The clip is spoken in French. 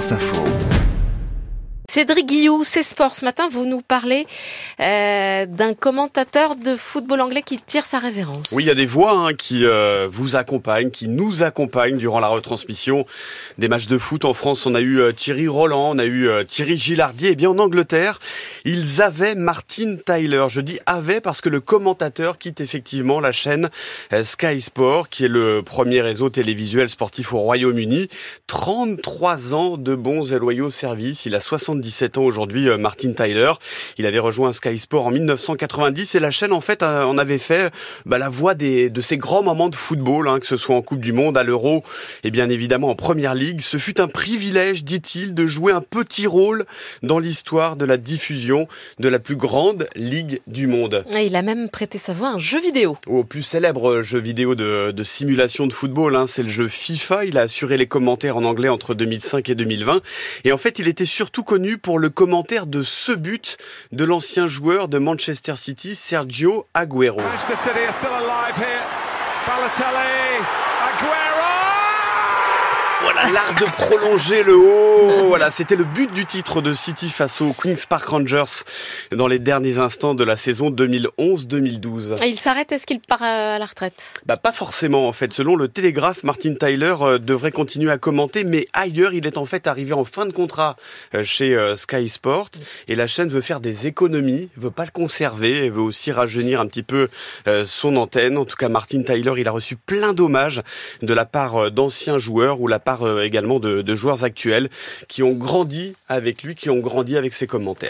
France Info. Cédric Guillou, c'est sport. Ce matin, vous nous parlez euh, d'un commentateur de football anglais qui tire sa révérence. Oui, il y a des voix hein, qui euh, vous accompagnent, qui nous accompagnent durant la retransmission des matchs de foot en France. On a eu euh, Thierry Roland, on a eu euh, Thierry Gillardier. Et bien en Angleterre, ils avaient Martin Tyler. Je dis avait parce que le commentateur quitte effectivement la chaîne euh, Sky Sport, qui est le premier réseau télévisuel sportif au Royaume-Uni. 33 ans de bons et loyaux services. Il a 70 17 ans aujourd'hui, euh, Martin Tyler. Il avait rejoint Sky Sport en 1990 et la chaîne en fait en avait fait bah, la voix des, de ces grands moments de football, hein, que ce soit en Coupe du Monde, à l'Euro et bien évidemment en Première Ligue. Ce fut un privilège, dit-il, de jouer un petit rôle dans l'histoire de la diffusion de la plus grande ligue du monde. Et il a même prêté sa voix à un jeu vidéo. Au plus célèbre jeu vidéo de, de simulation de football, hein, c'est le jeu FIFA. Il a assuré les commentaires en anglais entre 2005 et 2020. Et en fait, il était surtout connu pour le commentaire de ce but de l'ancien joueur de Manchester City, Sergio Aguero. Voilà l'art de prolonger le haut. Voilà, c'était le but du titre de City face aux Queens Park Rangers dans les derniers instants de la saison 2011-2012. Il s'arrête, est-ce qu'il part à la retraite? Bah pas forcément en fait. Selon le Télégraphe, Martin Tyler euh, devrait continuer à commenter, mais ailleurs, il est en fait arrivé en fin de contrat euh, chez euh, Sky Sport et la chaîne veut faire des économies, veut pas le conserver, et veut aussi rajeunir un petit peu son antenne. En tout cas, Martin Tyler, il a reçu plein d'hommages de la part d'anciens joueurs ou la part également de, de joueurs actuels qui ont grandi avec lui, qui ont grandi avec ses commentaires.